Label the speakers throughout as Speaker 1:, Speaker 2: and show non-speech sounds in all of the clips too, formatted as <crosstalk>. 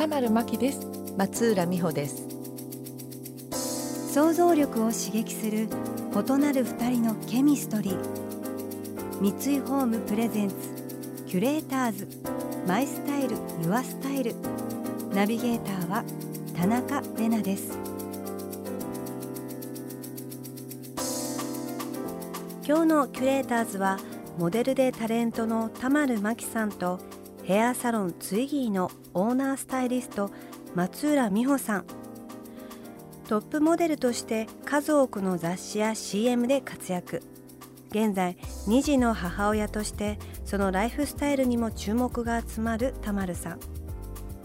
Speaker 1: 田丸真希です。
Speaker 2: 松浦美穂です。
Speaker 3: 想像力を刺激する異なる二人のケミストリー。三井ホームプレゼンツキュレーターズ。マイスタイルユアスタイル。ナビゲーターは田中れなです。今日のキュレーターズはモデルでタレントの田丸真紀さんとヘアサロンツイギーのオーナースタイリスト松浦美穂さん。トップモデルとして数多くの雑誌や CM で活躍。現在2児の母親としてそのライフスタイルにも注目が集まる田丸さん。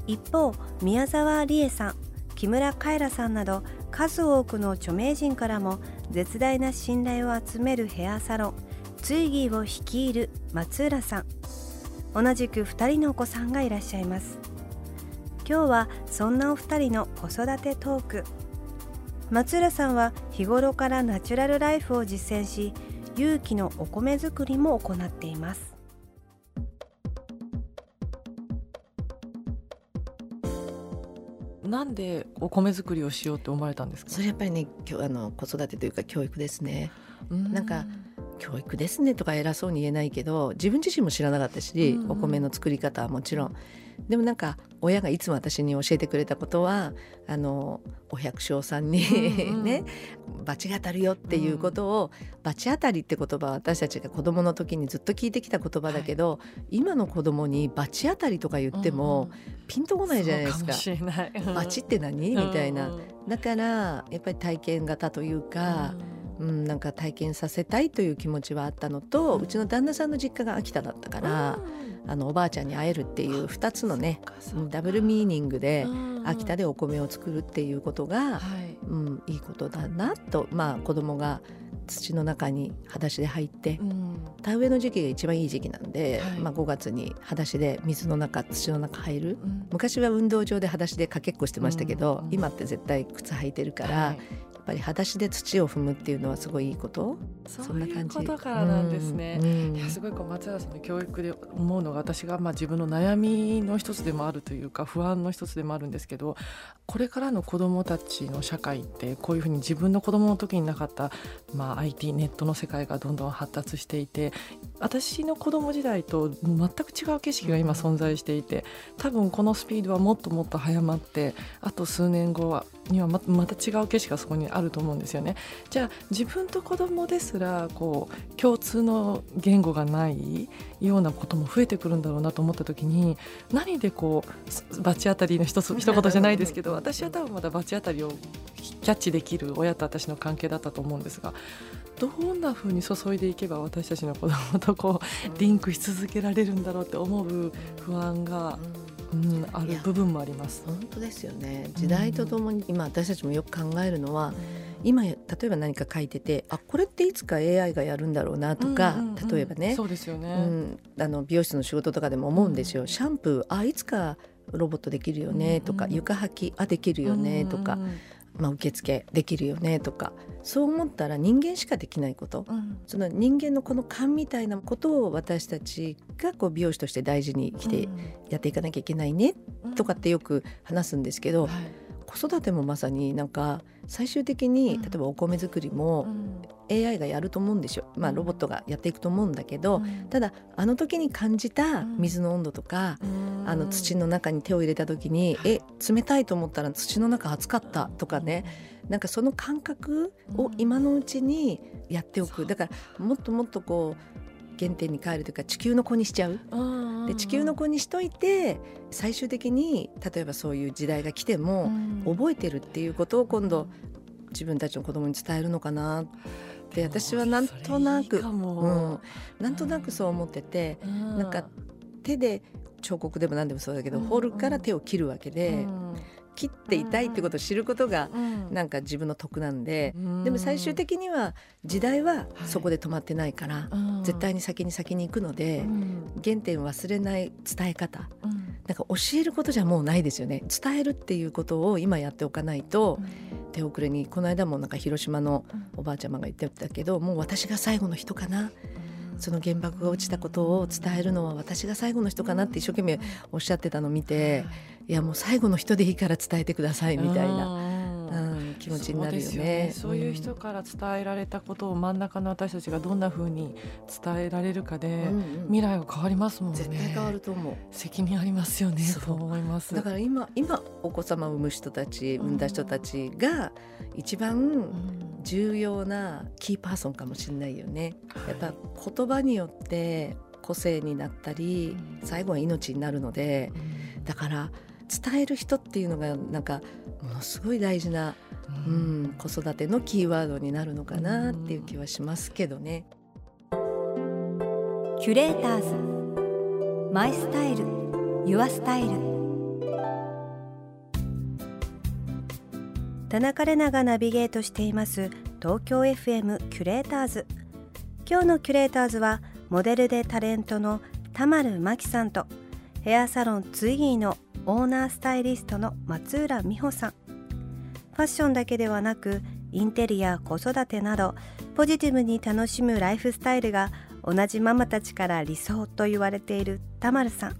Speaker 3: 一方宮沢りえさん木村カエラさんなど数多くの著名人からも絶大な信頼を集めるヘアサロンツイギーを率いる松浦さん。同じく2人のお子さんがいらっしゃいます。今日はそんなお二人の子育てトーク。松浦さんは日頃からナチュラルライフを実践し有機のお米作りも行っています。
Speaker 1: なんでお米作りをしようって思われたんですか？
Speaker 2: それやっぱりね今日あの子育てというか教育ですね。なんか教育ですねとか偉そうに言えないけど自分自身も知らなかったし、お米の作り方はもちろん。でもなんか親がいつも私に教えてくれたことはあのお百姓さんに <laughs> ね罰が当たるよっていうことを、罰当たりって言葉は私たちが子供の時にずっと聞いてきた言葉だけど、はい、今の子供に罰当たりとか言っても、ピンとこないじゃないですか。か罰って何？みたいな。だからやっぱり体験型というか。うん、なんか体験させたいという気持ちはあったのと、うちの旦那さんの実家が秋田だったから、あのおばあちゃんに会えるっていう2つのねダブルミーニングで秋田でお米を作るっていうことが、うん、いいことだなと、まあ、子供が土の中に裸足で入って、田植えの時期が一番いい時期なんで、はい、まあ、5月に裸足で水の中土の中入る、うん、昔は運動場で裸足でかけっこしてましたけど、うん、今って絶対靴履いてるから、はい、ぱり裸足で土を踏むっていうのはすごいいいこと？
Speaker 1: そんな感じ？ことからなんですね、うん、いやすごいこう松原さんの教育で思うのが私がまあ自分の悩みの一つでもあるというか不安の一つでもあるんですけどこれからの子どもたちの社会ってこういうふうに自分の子どもの時になかった、まあ、IT ネットの世界がどんどん発達していて私の子ども時代と全く違う景色が今存在していて多分このスピードはもっともっと早まってあと数年後はにはままた違う景色がそこにあると思うんですよね。じゃあ自分と子供ですらこう共通の言語がないようなことも増えてくるんだろうなと思った時に何でこう罰当たりの一つ <laughs> 一言じゃないですけど私は多分まだ罰当たりをキャッチできる親と私の関係だったと思うんですがどんなふうに注いでいけば私たちの子供とこうリンクし続けられるんだろうって思う不安が。うん、ある部分もあります。
Speaker 2: 本当ですよね。時代とともに、今私たちもよく考えるのは、今例えば何か書いててあこれっていつか AI がやるんだろうなとか、うんうんうん、例えばね。
Speaker 1: そうですよね、
Speaker 2: うん、あの美容室の仕事とかでも思うんですよ、うん、シャンプーあいつかロボットできるよねとか、うんうん、床履きあできるよねとか、うんうんまあ、受付できるよねとかそう思ったら人間しかできないこと、うん、その人間のこの勘みたいなことを私たちがこう美容師として大事に来てやっていかなきゃいけないねとかってよく話すんですけど、うんはい、子育てもまさになんか最終的に例えばお米作りも AI がやると思うんですよ、まあ、ロボットがやっていくと思うんだけど、ただあの時に感じた水の温度とか、あの土の中に手を入れた時に、え冷たいと思ったら土の中熱かったとかね。なんかその感覚を今のうちにやっておく。だからもっともっとこう原点に帰るというか地球の子にしちゃう。で地球の子にしといて最終的に例えばそういう時代が来ても覚えてるっていうことを今度自分たちの子供に伝えるのかな。って私はなんとなくうん、なんとなくそう思ってて、ん、なんか手で彫刻でも何でもそうだけど、彫るから手を切るわけで、切っていたいってことを知ることがなんか自分の得なんで、でも最終的には時代はそこで止まってないから、絶対に先に先に行くので、原点忘れない伝え方、なんか教えることじゃもうないですよね。伝えるっていうことを今やっておかないと、手遅れにこの間もなんか広島のおばあちゃまが言ってたけど、もう私が最後の人かな。その原爆が落ちたことを伝えるのは私が最後の人かなって一生懸命おっしゃってたのを見ていやもう最後の人でいいから伝えてくださいみたいな。気持ちになるよね。
Speaker 1: そういう人から伝えられたことを真ん中の私たちがどんなふうに伝えられるかで、未来は変わりますもんね。
Speaker 2: 絶対変わると思う。
Speaker 1: 責任ありますよね。そう。思います。
Speaker 2: だから今今お子様を産む人たち産んだ人たちが一番重要なキーパーソンかもしれないよね。やっぱ言葉によって個性になったり最後は命になるのでだから伝える人っていうのがなんかものすごい大事な、うん、子育てのキーワードになるのかなっていう気はしますけどね。
Speaker 3: キュレーターズマイスタイルユアスタイル。田中れながナビゲートしています東京 FM キュレーターズ。今日のキュレーターズはモデルでタレントの田丸真紀さんとヘアサロンツイギーのオーナースタイリストの松浦美穂さん。ファッションだけではなくインテリア子育てなどポジティブに楽しむライフスタイルが同じママたちから理想と言われている田丸さん。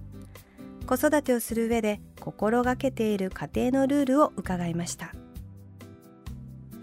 Speaker 3: 子育てをする上で心がけている家庭のルールを伺いました。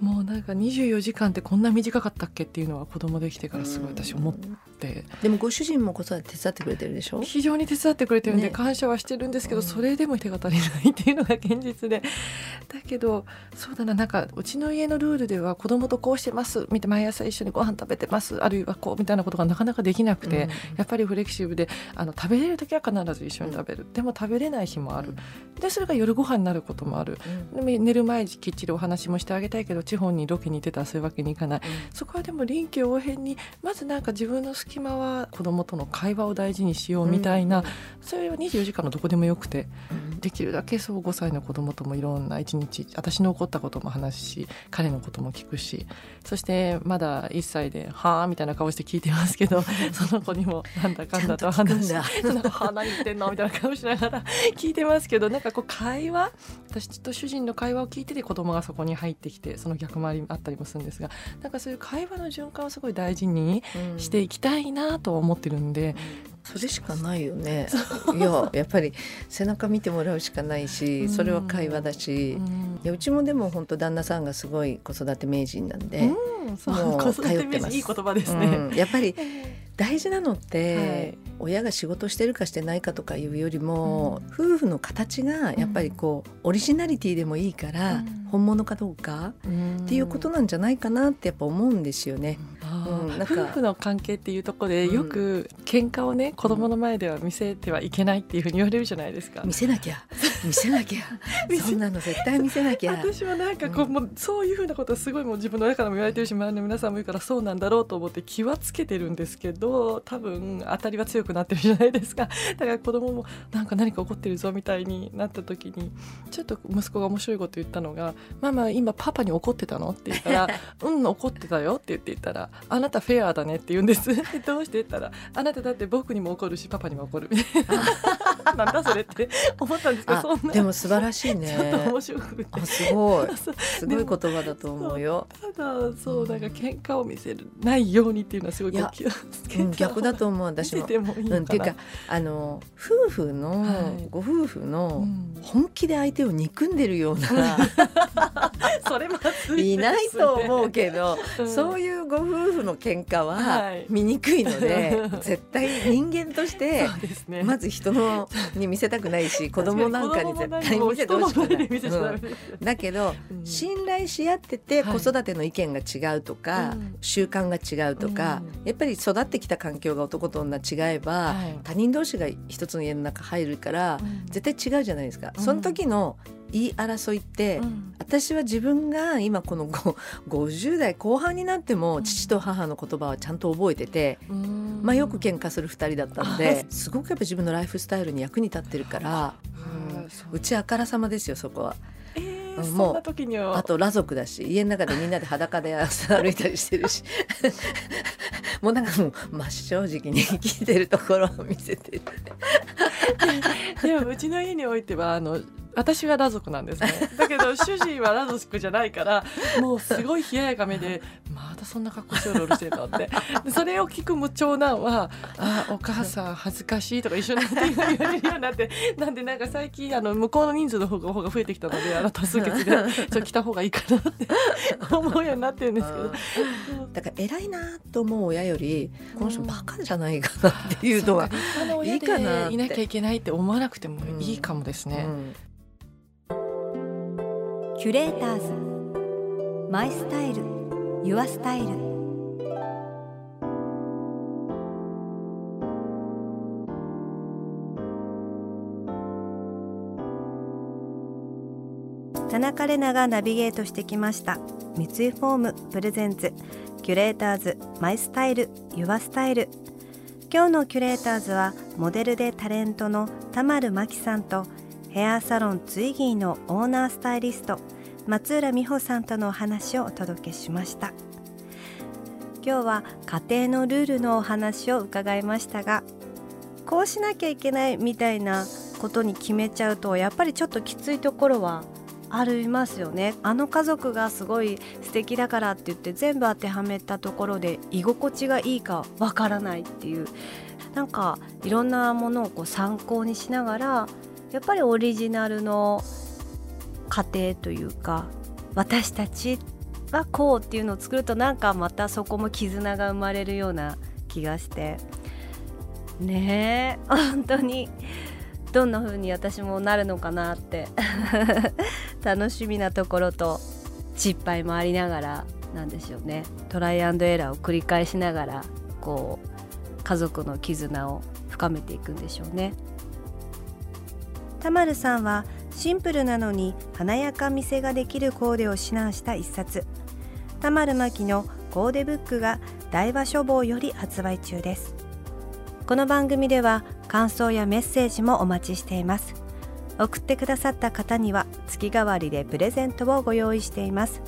Speaker 1: もうなんか24時間ってこんな短かったっけっていうのは子供できてからすごい私思って。
Speaker 2: でもご主人も子育て手伝ってくれてるでしょ？
Speaker 1: 非常に手伝ってくれてるんで感謝はしてるんですけど、ね、それでも手が足りないっていうのが現実で。<laughs> だけどそうだななんかうちの家のルールでは子供とこうしてます見て毎朝一緒にご飯食べてますあるいはこうみたいなことがなかなかできなくて、うん、やっぱりフレキシブルであの食べれる時は必ず一緒に食べる、うん、でも食べれない日もある、でそれが夜ご飯になることもある、でも寝る前きっちりお話もしてあげたいけど地方にロケに行ってたらそういうわけにいかない、うん、そこはでも臨機応変にまずなんか自分の隙間は子供との会話を大事にしようみたいな、うん、それは24時間のどこでもよくて、うん、できるだけそう5歳の子供ともいろんな一日私の起こったことも話すし彼のことも聞くしそしてまだ1歳で「はあ」みたいな顔して聞いてますけど <laughs> その子にもなんだかんだと話して「はあ何言ってんの?」みたいな顔しながら <laughs> 聞いてますけどなんかこう会話私と主人の会話を聞いてて子供がそこに入ってきてその逆回りあったりもするんですがなんかそういう会話の循環をすごい大事にしていきたいなと思ってるんで、
Speaker 2: それしかないよね。いややっぱり背中見てもらうしかないし、それは会話だし、うん、いやうちもでも本当旦那さんがすごい子育て名人なんで、
Speaker 1: うん、もう頼ってます。いい言葉ですね。
Speaker 2: うん、やっぱり大事なのって、はい、親が仕事してるかしてないかとかいうよりも、うん、夫婦の形がやっぱりこう、オリジナリティでもいいから、本物かどうかっていうことなんじゃないかなってやっぱ思うんですよね。
Speaker 1: うん、なんか夫婦の関係っていうところでよく喧嘩をね子供の前では見せてはいけないっていうふうに言われるじゃないですか。
Speaker 2: 見せなきゃ見せなきゃそんなの絶対見せなきゃ。
Speaker 1: 私はなんかこう、うん、もうそういうふうなことすごいもう自分の中でも言われてるし周りの皆さんも言うからそうなんだろうと思って気はつけてるんですけど多分当たりは強くなってるじゃないですか。<laughs> だから子供もなんか何か起こってるぞみたいになった時にちょっと息子が面白いこと言ったのが「ママ今パパに怒ってたの?」って言ったら「<laughs> うん怒ってたよ」って言って言ったら「あなたフェアだねって言うんです <laughs> どうして言ったらあなただって僕にも怒るしパパにも怒るなんだそれって思ったんですけど
Speaker 2: でも素晴らしいね。
Speaker 1: ちょっと面白くて。
Speaker 2: すごい。<laughs> すごい言葉だと思うよ。
Speaker 1: ただそうなんか喧嘩を見せるないようにっていうのはすごい気をつけ、
Speaker 2: うん、逆だと思う。私も。
Speaker 1: もいいうん、っていうか
Speaker 2: あの夫婦の、はい、ご夫婦の本気で相手を憎んでるような、<laughs> <laughs>
Speaker 1: それま
Speaker 2: ずい、ね、いないと思うけど、うん、そういうご夫婦の喧嘩は醜い。ので、はい、絶対人間としてまず人のに見せたくないし子供なんかに絶対見せてほしくない。うん、だけど、うん、信頼し合ってて子育ての意見が違うとか、はい、習慣が違うとか、やっぱり育ってきた環境が男と女違えば、他人同士が一つの家の中入るから、絶対違うじゃないですか。その時の言い争いって、うん、私は自分が今この50代後半になっても父と母の言葉はちゃんと覚えてて、うん、まあ、よく喧嘩する2人だったのですごくやっぱ自分のライフスタイルに役に立ってるから、うん、う。ちあからさまですよそこは。
Speaker 1: もう
Speaker 2: あと裸族だし家の中でみんなで裸で歩いたりしてるし。<laughs> もうなんかもう真正直に生きてるところを見せてる。<laughs>
Speaker 1: でもうちの家においてはあの私は裸族なんですね。<laughs> だけど主人は裸族じゃないからもうすごい冷ややかめでまたそんな格好してるしてるのって。それを聞く長男は「あお母さん恥ずかしい」とか一緒に言われるようになってなんでなんか最近あの向こうの人数の方が方が増えてきたのであの多数決でちょ来た方がいいかなって思うようになってるんですけど。
Speaker 2: だから偉いなと思う親よりこの人バカじゃないかなっていうのがいいかな
Speaker 1: いなきゃいけないって思わなくてもいいかもですね。うん
Speaker 3: キュレーターズ。マイスタイル。ユアスタイル。田中れながナビゲートしてきました。三井ホーム presents。キュレーターズ。 My style。Your style。今日のキュレーターズはモデルでタレントの田丸麻紀さんとヘアサロンツイギーのオーナースタイリスト松浦美穂さんとのお話をお届けしました。今日は家庭のルールのお話を伺いましたがこうしなきゃいけないみたいなことに決めちゃうとやっぱりちょっときついところはありますよね。あの家族がすごい素敵だからって言って全部当てはめたところで居心地がいいかわからないっていうなんかいろんなものをこう参考にしながらやっぱりオリジナルの家庭というか私たちはこうっていうのを作るとなんかまたそこも絆が生まれるような気がして。ねえ本当に。どんな風に私もなるのかなって。<laughs> 楽しみなところと失敗もありながらなんでしょうね。トライアンドエラーを繰り返しながらこう家族の絆を深めていくんでしょうね。田丸さんはシンプルなのに華やか見せができるコーデを指南した一冊。田丸真紀のコーデブックが大和書房より発売中です。この番組では感想やメッセージもお待ちしています。送ってくださった方には月替わりでプレゼントをご用意しています。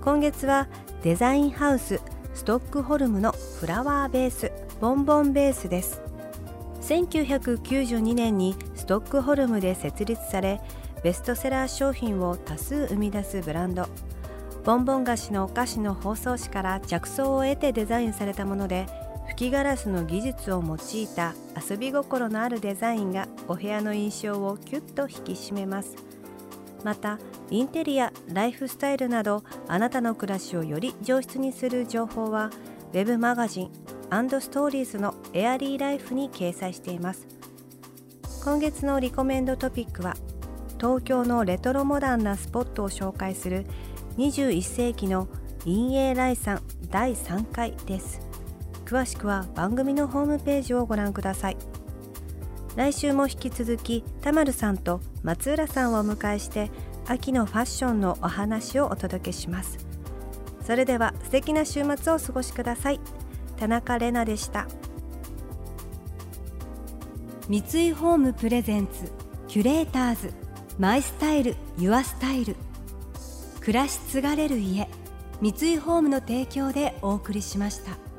Speaker 3: 今月はデザインハウスストックホルムのフラワーベースボンボンベースです。1992年にストックホルムで設立されベストセラー商品を多数生み出すブランド。ボンボン菓子のお菓子の包装紙から着想を得てデザインされたもので吹きガラスの技術を用いた遊び心のあるデザインがお部屋の印象をキュッと引き締めます。またインテリアライフスタイルなどあなたの暮らしをより上質にする情報は web マガジンストーリーズのエアリーライフに掲載しています。今月のリコメンドトピックは東京のレトロモダンなスポットを紹介する21世紀の陰影来産第3回です。詳しくは番組のホームページをご覧ください。来週も引き続き田丸さんと松浦さんをお迎えして秋のファッションのお話をお届けします。それでは素敵な週末をお過ごしください。田中れなでした三井ホームプレゼンツキュレーターズマイスタイルユアスタイル暮らし継がれる家三井ホームの提供でお送りしました。